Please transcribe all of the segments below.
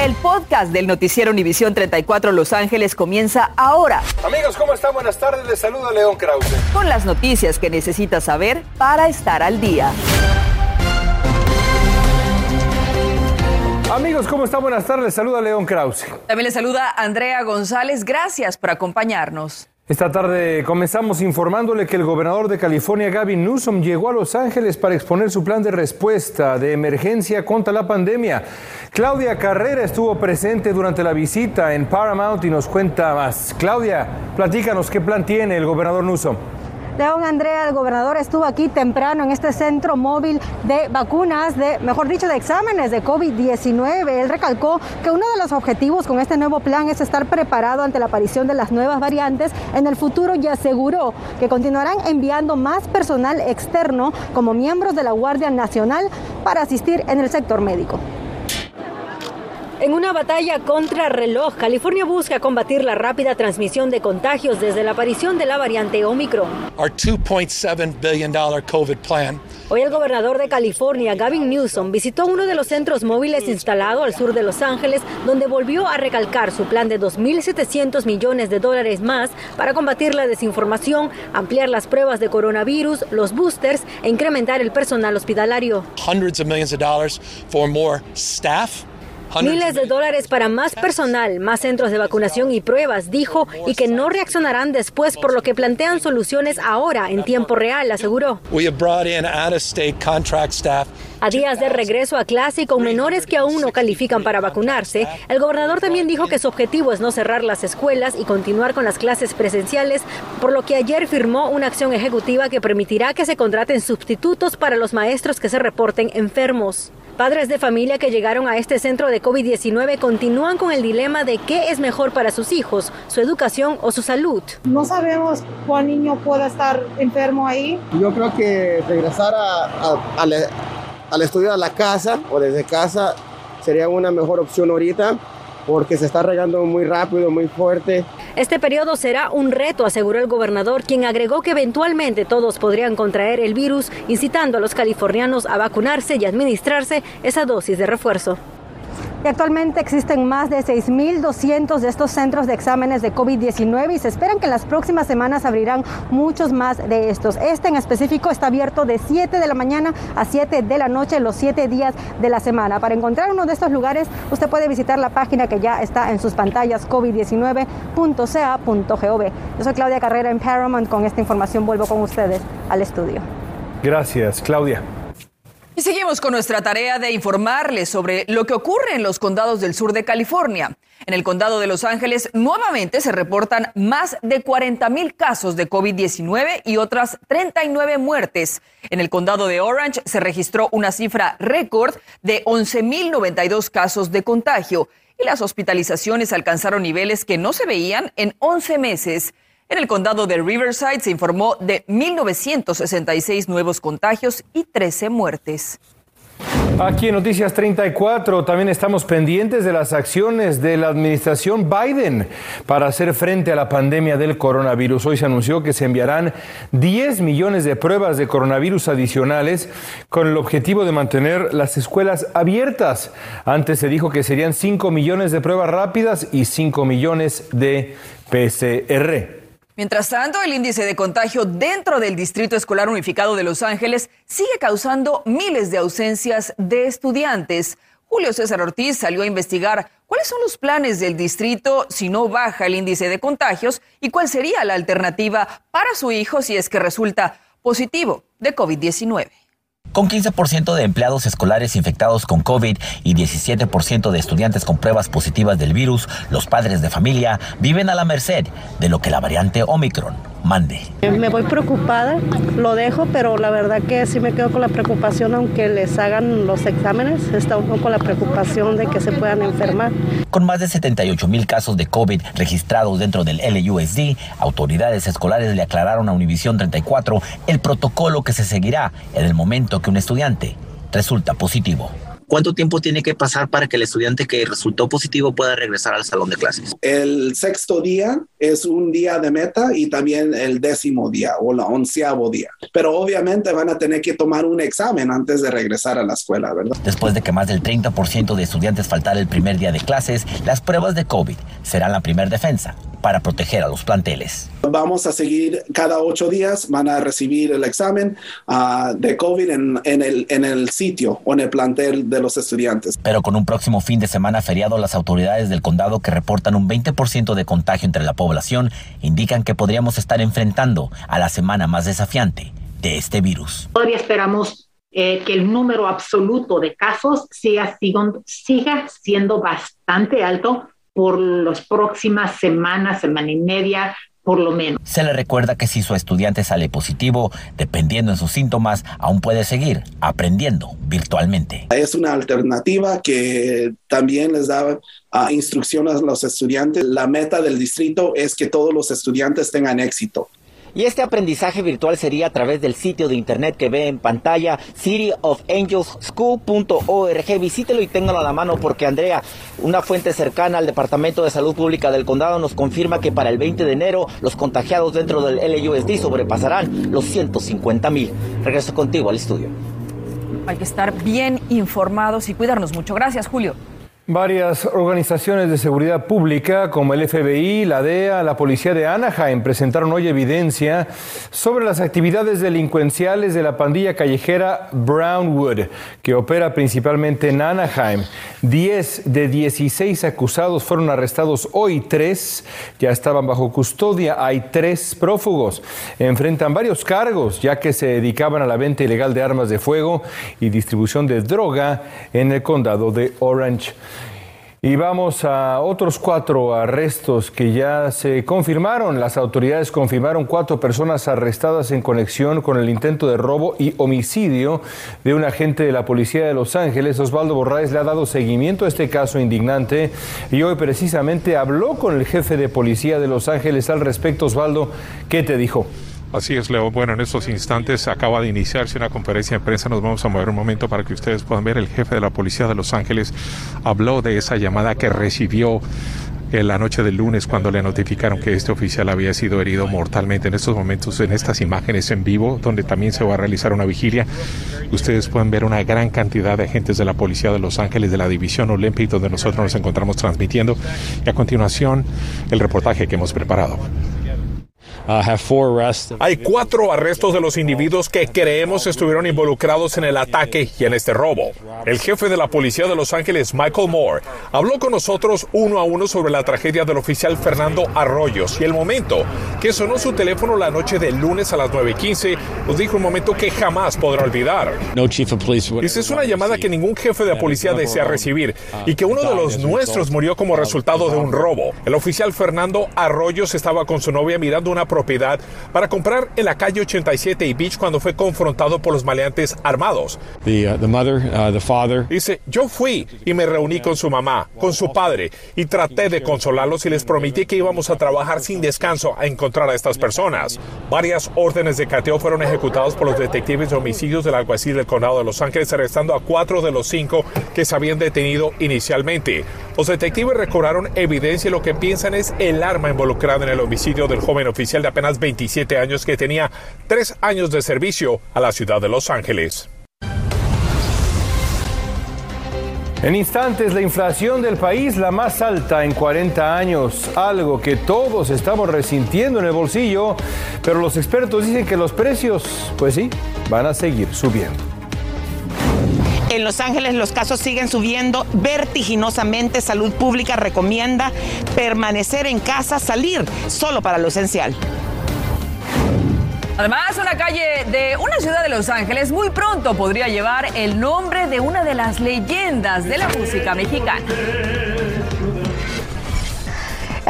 El podcast del noticiero Univisión 34 Los Ángeles comienza ahora. Amigos, ¿cómo están? Buenas tardes. Les saluda León Krause. Con las noticias que necesitas saber para estar al día. Amigos, ¿cómo están? Buenas tardes. Les saluda León Krause. También le saluda Andrea González. Gracias por acompañarnos. Esta tarde comenzamos informándole que el gobernador de California, Gavin Newsom, llegó a Los Ángeles para exponer su plan de respuesta de emergencia contra la pandemia. Claudia Carrera estuvo presente durante la visita en Paramount y nos cuenta más. Claudia, platícanos qué plan tiene el gobernador Newsom. León Andrea, el gobernador, estuvo aquí temprano en este centro móvil de vacunas, de, mejor dicho, de exámenes de COVID-19. Él recalcó que uno de los objetivos con este nuevo plan es estar preparado ante la aparición de las nuevas variantes en el futuro y aseguró que continuarán enviando más personal externo como miembros de la Guardia Nacional para asistir en el sector médico. En una batalla contra reloj, California busca combatir la rápida transmisión de contagios desde la aparición de la variante Omicron. Hoy el gobernador de California, Gavin Newsom, visitó uno de los centros móviles instalado al sur de Los Ángeles, donde volvió a recalcar su plan de 2.700 millones de dólares más para combatir la desinformación, ampliar las pruebas de coronavirus, los boosters e incrementar el personal hospitalario. Hundreds of millions of dollars for more staff Miles de dólares para más personal, más centros de vacunación y pruebas, dijo, y que no reaccionarán después, por lo que plantean soluciones ahora, en tiempo real, aseguró. A días de regreso a clase y con menores que aún no califican para vacunarse, el gobernador también dijo que su objetivo es no cerrar las escuelas y continuar con las clases presenciales, por lo que ayer firmó una acción ejecutiva que permitirá que se contraten sustitutos para los maestros que se reporten enfermos. Padres de familia que llegaron a este centro de COVID-19 continúan con el dilema de qué es mejor para sus hijos, su educación o su salud. No sabemos cuál niño pueda estar enfermo ahí. Yo creo que regresar al estudio a la casa o desde casa sería una mejor opción ahorita porque se está regando muy rápido, muy fuerte. Este periodo será un reto, aseguró el gobernador, quien agregó que eventualmente todos podrían contraer el virus, incitando a los californianos a vacunarse y administrarse esa dosis de refuerzo y actualmente existen más de 6.200 de estos centros de exámenes de COVID-19 y se esperan que en las próximas semanas abrirán muchos más de estos. Este en específico está abierto de 7 de la mañana a 7 de la noche los 7 días de la semana. Para encontrar uno de estos lugares, usted puede visitar la página que ya está en sus pantallas covid19.ca.gov. Yo soy Claudia Carrera en Paramount. Con esta información vuelvo con ustedes al estudio. Gracias, Claudia. Y seguimos con nuestra tarea de informarles sobre lo que ocurre en los condados del sur de California. En el condado de Los Ángeles nuevamente se reportan más de 40 mil casos de COVID-19 y otras 39 muertes. En el condado de Orange se registró una cifra récord de 11.092 casos de contagio y las hospitalizaciones alcanzaron niveles que no se veían en 11 meses. En el condado de Riverside se informó de 1.966 nuevos contagios y 13 muertes. Aquí en Noticias 34 también estamos pendientes de las acciones de la administración Biden para hacer frente a la pandemia del coronavirus. Hoy se anunció que se enviarán 10 millones de pruebas de coronavirus adicionales con el objetivo de mantener las escuelas abiertas. Antes se dijo que serían 5 millones de pruebas rápidas y 5 millones de PCR. Mientras tanto, el índice de contagio dentro del Distrito Escolar Unificado de Los Ángeles sigue causando miles de ausencias de estudiantes. Julio César Ortiz salió a investigar cuáles son los planes del distrito si no baja el índice de contagios y cuál sería la alternativa para su hijo si es que resulta positivo de COVID-19. Con 15% de empleados escolares infectados con COVID y 17% de estudiantes con pruebas positivas del virus, los padres de familia viven a la merced de lo que la variante Omicron mande. Me voy preocupada, lo dejo, pero la verdad que sí me quedo con la preocupación, aunque les hagan los exámenes, está un poco la preocupación de que se puedan enfermar. Con más de 78 mil casos de COVID registrados dentro del LUSD, autoridades escolares le aclararon a Univisión 34 el protocolo que se seguirá en el momento que un estudiante resulta positivo. ¿Cuánto tiempo tiene que pasar para que el estudiante que resultó positivo pueda regresar al salón de clases? El sexto día es un día de meta y también el décimo día o la onceavo día. Pero obviamente van a tener que tomar un examen antes de regresar a la escuela, ¿verdad? Después de que más del 30% de estudiantes faltara el primer día de clases, las pruebas de COVID serán la primera defensa para proteger a los planteles. Vamos a seguir cada ocho días, van a recibir el examen uh, de COVID en, en, el, en el sitio o en el plantel de los estudiantes. Pero con un próximo fin de semana feriado, las autoridades del condado que reportan un 20% de contagio entre la población indican que podríamos estar enfrentando a la semana más desafiante de este virus. Todavía esperamos eh, que el número absoluto de casos siga, siga siendo bastante alto por las próximas semanas, semana y media, por lo menos. Se le recuerda que si su estudiante sale positivo, dependiendo de sus síntomas, aún puede seguir aprendiendo virtualmente. Es una alternativa que también les da uh, instrucciones a los estudiantes. La meta del distrito es que todos los estudiantes tengan éxito. Y este aprendizaje virtual sería a través del sitio de internet que ve en pantalla, cityofangelschool.org. Visítelo y téngalo a la mano porque Andrea, una fuente cercana al Departamento de Salud Pública del Condado nos confirma que para el 20 de enero los contagiados dentro del LUSD sobrepasarán los 150 mil. Regreso contigo al estudio. Hay que estar bien informados y cuidarnos mucho. Gracias, Julio. Varias organizaciones de seguridad pública como el FBI, la DEA, la policía de Anaheim presentaron hoy evidencia sobre las actividades delincuenciales de la pandilla callejera Brownwood, que opera principalmente en Anaheim. Diez de 16 acusados fueron arrestados hoy, tres ya estaban bajo custodia, hay tres prófugos. Enfrentan varios cargos ya que se dedicaban a la venta ilegal de armas de fuego y distribución de droga en el condado de Orange. Y vamos a otros cuatro arrestos que ya se confirmaron. Las autoridades confirmaron cuatro personas arrestadas en conexión con el intento de robo y homicidio de un agente de la policía de Los Ángeles. Osvaldo Borraes le ha dado seguimiento a este caso indignante y hoy precisamente habló con el jefe de policía de Los Ángeles al respecto. Osvaldo, ¿qué te dijo? Así es, Leo. Bueno, en estos instantes acaba de iniciarse una conferencia de prensa. Nos vamos a mover un momento para que ustedes puedan ver. El jefe de la policía de Los Ángeles habló de esa llamada que recibió en la noche del lunes cuando le notificaron que este oficial había sido herido mortalmente. En estos momentos, en estas imágenes en vivo, donde también se va a realizar una vigilia, ustedes pueden ver una gran cantidad de agentes de la Policía de Los Ángeles, de la División Olympic, donde nosotros nos encontramos transmitiendo. Y a continuación, el reportaje que hemos preparado. Hay cuatro arrestos de los individuos que creemos estuvieron involucrados en el ataque y en este robo. El jefe de la policía de Los Ángeles, Michael Moore, habló con nosotros uno a uno sobre la tragedia del oficial Fernando Arroyos y el momento que sonó su teléfono la noche del lunes a las 9.15 nos dijo un momento que jamás podrá olvidar. Esa es una llamada que ningún jefe de policía desea recibir y que uno de los nuestros murió como resultado de un robo. El oficial Fernando Arroyos estaba con su novia mirando una propiedad para comprar en la calle 87 y Beach cuando fue confrontado por los maleantes armados. Dice, yo fui y me reuní con su mamá, con su padre, y traté de consolarlos y les prometí que íbamos a trabajar sin descanso a encontrar a estas personas. Varias órdenes de cateo fueron ejecutadas por los detectives de homicidios del alguacil del condado de Los Ángeles, arrestando a cuatro de los cinco que se habían detenido inicialmente. Los detectives recobraron evidencia y lo que piensan es el arma involucrada en el homicidio del joven oficial de apenas 27 años que tenía tres años de servicio a la ciudad de Los Ángeles. En instantes, la inflación del país la más alta en 40 años, algo que todos estamos resintiendo en el bolsillo, pero los expertos dicen que los precios, pues sí, van a seguir subiendo. En Los Ángeles los casos siguen subiendo vertiginosamente. Salud Pública recomienda permanecer en casa, salir solo para lo esencial. Además, una calle de una ciudad de Los Ángeles muy pronto podría llevar el nombre de una de las leyendas de la música mexicana.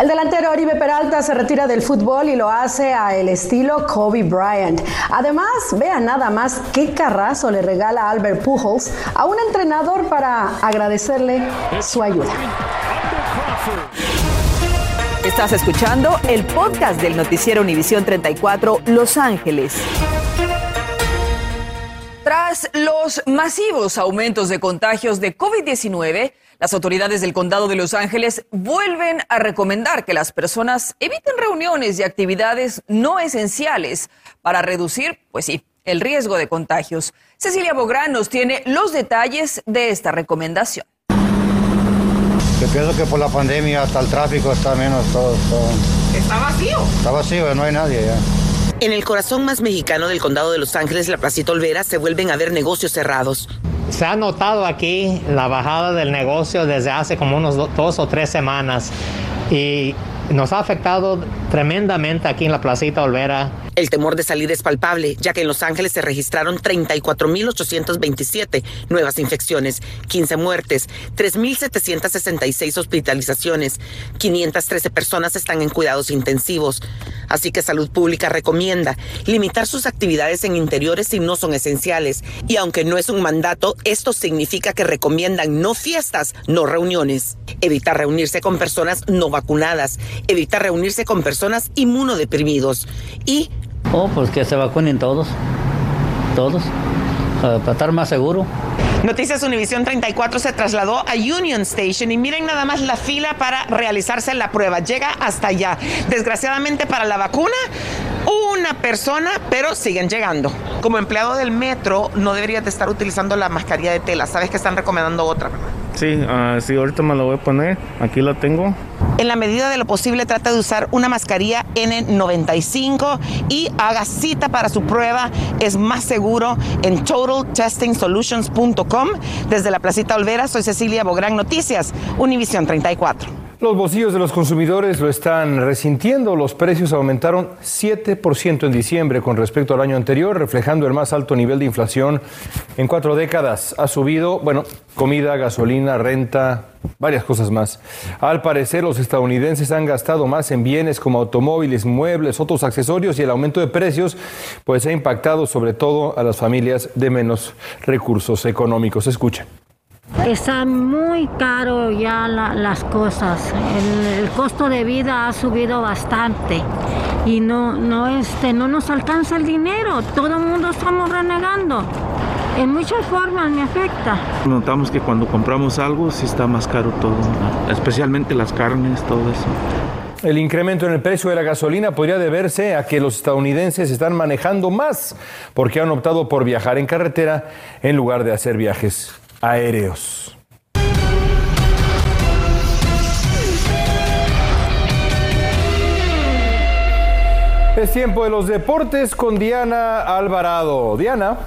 El delantero Oribe Peralta se retira del fútbol y lo hace a el estilo Kobe Bryant. Además, vean nada más qué carrazo le regala Albert Pujols a un entrenador para agradecerle su ayuda. Estás escuchando el podcast del noticiero Univisión 34 Los Ángeles. Tras los masivos aumentos de contagios de COVID-19, las autoridades del condado de Los Ángeles vuelven a recomendar que las personas eviten reuniones y actividades no esenciales para reducir, pues sí, el riesgo de contagios. Cecilia Bográn nos tiene los detalles de esta recomendación. Yo pienso que por la pandemia hasta el tráfico está menos todo. ¿Está vacío? Está vacío, no hay nadie ya. En el corazón más mexicano del condado de Los Ángeles, la Placita Olvera, se vuelven a ver negocios cerrados. Se ha notado aquí la bajada del negocio desde hace como unos dos o tres semanas y nos ha afectado tremendamente aquí en la Placita Olvera. El temor de salir es palpable, ya que en Los Ángeles se registraron 34.827 nuevas infecciones, 15 muertes, 3.766 hospitalizaciones, 513 personas están en cuidados intensivos. Así que Salud Pública recomienda limitar sus actividades en interiores si no son esenciales. Y aunque no es un mandato, esto significa que recomiendan no fiestas, no reuniones. Evitar reunirse con personas no vacunadas. Evitar reunirse con personas inmunodeprimidos. Y Oh, pues que se vacunen todos, todos, para estar más seguro. Noticias Univisión 34 se trasladó a Union Station y miren nada más la fila para realizarse la prueba. Llega hasta allá. Desgraciadamente para la vacuna, una persona, pero siguen llegando. Como empleado del metro, no deberías de estar utilizando la mascarilla de tela. Sabes que están recomendando otra, ¿verdad? Sí, uh, sí, ahorita me la voy a poner. Aquí la tengo. En la medida de lo posible, trata de usar una mascarilla N95 y haga cita para su prueba. Es más seguro en totaltestingsolutions.com. Desde la Placita Olvera, soy Cecilia Bográn Noticias, Univisión 34. Los bolsillos de los consumidores lo están resintiendo. Los precios aumentaron 7% en diciembre con respecto al año anterior, reflejando el más alto nivel de inflación en cuatro décadas. Ha subido, bueno, comida, gasolina, renta, varias cosas más. Al parecer, los estadounidenses han gastado más en bienes como automóviles, muebles, otros accesorios y el aumento de precios pues ha impactado sobre todo a las familias de menos recursos económicos. Escuchen. Está muy caro ya las cosas. El, costo de vida ha subido bastante y no, no, este, no nos alcanza el dinero. Todo el mundo estamos renegando. En muchas formas me afecta. Notamos que cuando compramos algo sí está más caro todo, especialmente las carnes, todo eso. El incremento en el precio de la gasolina podría deberse a que los estadounidenses están manejando más porque han optado por viajar en carretera en lugar de hacer viajes aéreos. Es tiempo de los deportes con Diana Alvarado. Diana.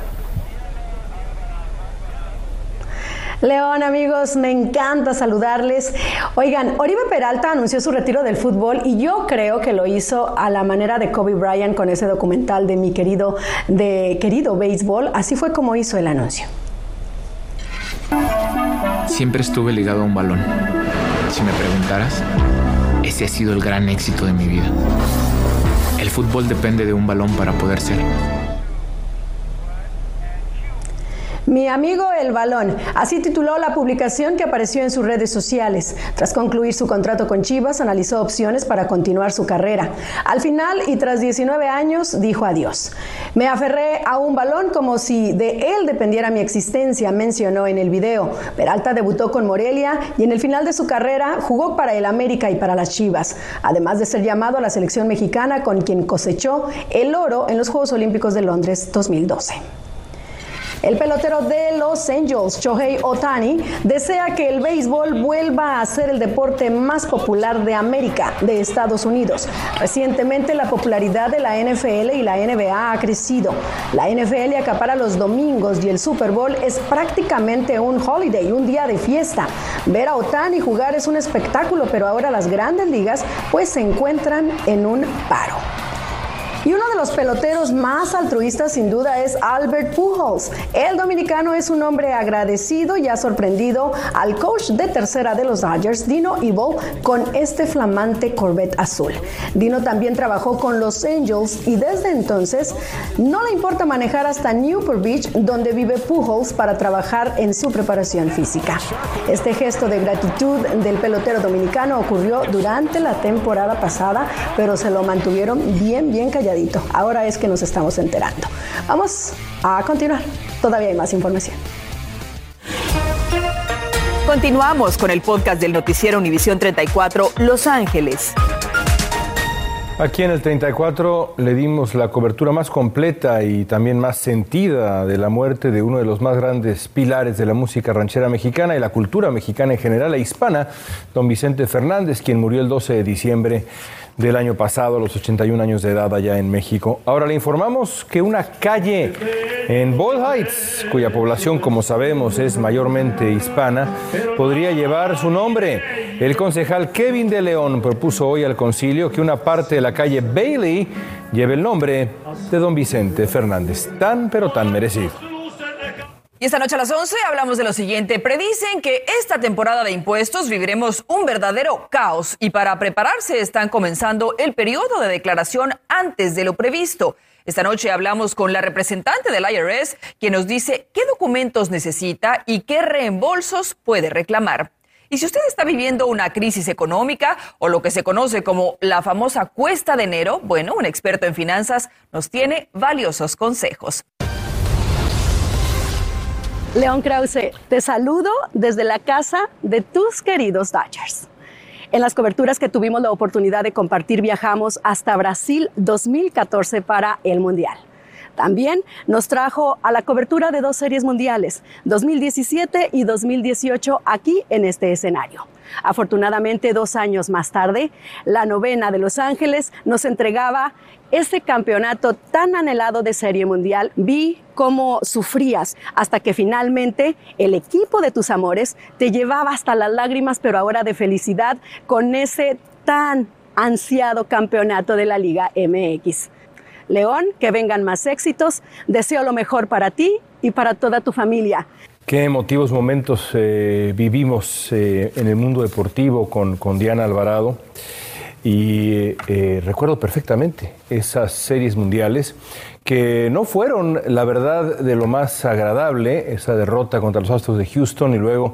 León, amigos, me encanta saludarles. Oigan, Oribe Peralta anunció su retiro del fútbol y yo creo que lo hizo a la manera de Kobe Bryant con ese documental de mi querido, de querido béisbol. Así fue como hizo el anuncio. Siempre estuve ligado a un balón. Si me preguntaras, ese ha sido el gran éxito de mi vida. El fútbol depende de un balón para poder ser. Mi amigo El Balón, así tituló la publicación que apareció en sus redes sociales. Tras concluir su contrato con Chivas, analizó opciones para continuar su carrera. Al final y tras 19 años, dijo adiós. Me aferré a un balón como si de él dependiera mi existencia, mencionó en el video. Peralta debutó con Morelia y en el final de su carrera jugó para el América y para las Chivas, además de ser llamado a la selección mexicana con quien cosechó el oro en los Juegos Olímpicos de Londres 2012. El pelotero de Los Angels, Shohei Otani, desea que el béisbol vuelva a ser el deporte más popular de América, de Estados Unidos. Recientemente la popularidad de la NFL y la NBA ha crecido. La NFL acapara los domingos y el Super Bowl es prácticamente un holiday, un día de fiesta. Ver a Otani jugar es un espectáculo, pero ahora las grandes ligas pues se encuentran en un paro. Y uno de los peloteros más altruistas sin duda es Albert Pujols. El dominicano es un hombre agradecido y ha sorprendido al coach de tercera de los Dodgers, Dino Evil, con este flamante Corvette azul. Dino también trabajó con los Angels y desde entonces no le importa manejar hasta Newport Beach, donde vive Pujols, para trabajar en su preparación física. Este gesto de gratitud del pelotero dominicano ocurrió durante la temporada pasada, pero se lo mantuvieron bien, bien callado Ahora es que nos estamos enterando. Vamos a continuar. Todavía hay más información. Continuamos con el podcast del noticiero Univisión 34 Los Ángeles. Aquí en el 34 le dimos la cobertura más completa y también más sentida de la muerte de uno de los más grandes pilares de la música ranchera mexicana y la cultura mexicana en general e hispana, don Vicente Fernández, quien murió el 12 de diciembre del año pasado, a los 81 años de edad allá en México. Ahora le informamos que una calle en Ball Heights, cuya población, como sabemos, es mayormente hispana, podría llevar su nombre. El concejal Kevin de León propuso hoy al concilio que una parte de la calle Bailey lleve el nombre de don Vicente Fernández, tan pero tan merecido. Y esta noche a las 11 hablamos de lo siguiente. Predicen que esta temporada de impuestos viviremos un verdadero caos y para prepararse están comenzando el periodo de declaración antes de lo previsto. Esta noche hablamos con la representante del IRS, quien nos dice qué documentos necesita y qué reembolsos puede reclamar. Y si usted está viviendo una crisis económica o lo que se conoce como la famosa cuesta de enero, bueno, un experto en finanzas nos tiene valiosos consejos. León Krause, te saludo desde la casa de tus queridos Dodgers. En las coberturas que tuvimos la oportunidad de compartir, viajamos hasta Brasil 2014 para el Mundial. También nos trajo a la cobertura de dos series mundiales, 2017 y 2018, aquí en este escenario. Afortunadamente, dos años más tarde, la novena de Los Ángeles nos entregaba ese campeonato tan anhelado de Serie Mundial. Vi cómo sufrías hasta que finalmente el equipo de tus amores te llevaba hasta las lágrimas, pero ahora de felicidad con ese tan ansiado campeonato de la Liga MX. León, que vengan más éxitos. Deseo lo mejor para ti y para toda tu familia. Qué emotivos momentos eh, vivimos eh, en el mundo deportivo con, Diana Alvarado. Y eh, recuerdo perfectamente esas series mundiales que no fueron, la verdad, de lo más agradable, esa derrota contra los Astros de Houston y luego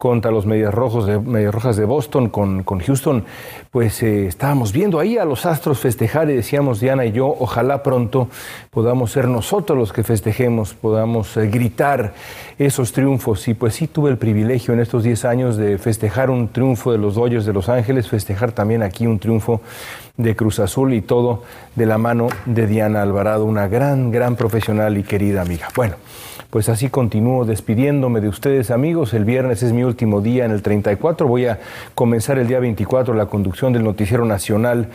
contra los Medias, Rojos de, Medias Rojas de Boston con, con Houston, pues eh, estábamos viendo ahí a los Astros festejar y decíamos, Diana y yo, ojalá pronto podamos ser nosotros los que festejemos, podamos eh, gritar esos triunfos. Y pues sí tuve el privilegio en estos 10 años de festejar un triunfo de los Dodgers de Los Ángeles, festejar también aquí un triunfo de Cruz Azul y todo de la mano de Diana Alvarado, una gran, gran profesional y querida amiga. Bueno, pues así continúo despidiéndome de ustedes amigos. El viernes es mi último día en el 34. Voy a comenzar el día 24 la conducción del Noticiero Nacional,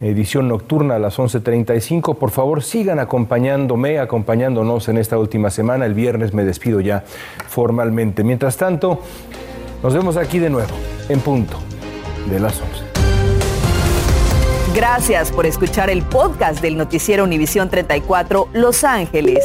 edición nocturna a las 11.35. Por favor, sigan acompañándome, acompañándonos en esta última semana. El viernes me despido ya formalmente. Mientras tanto, nos vemos aquí de nuevo, en punto de las 11. Gracias por escuchar el podcast del noticiero Univisión 34 Los Ángeles.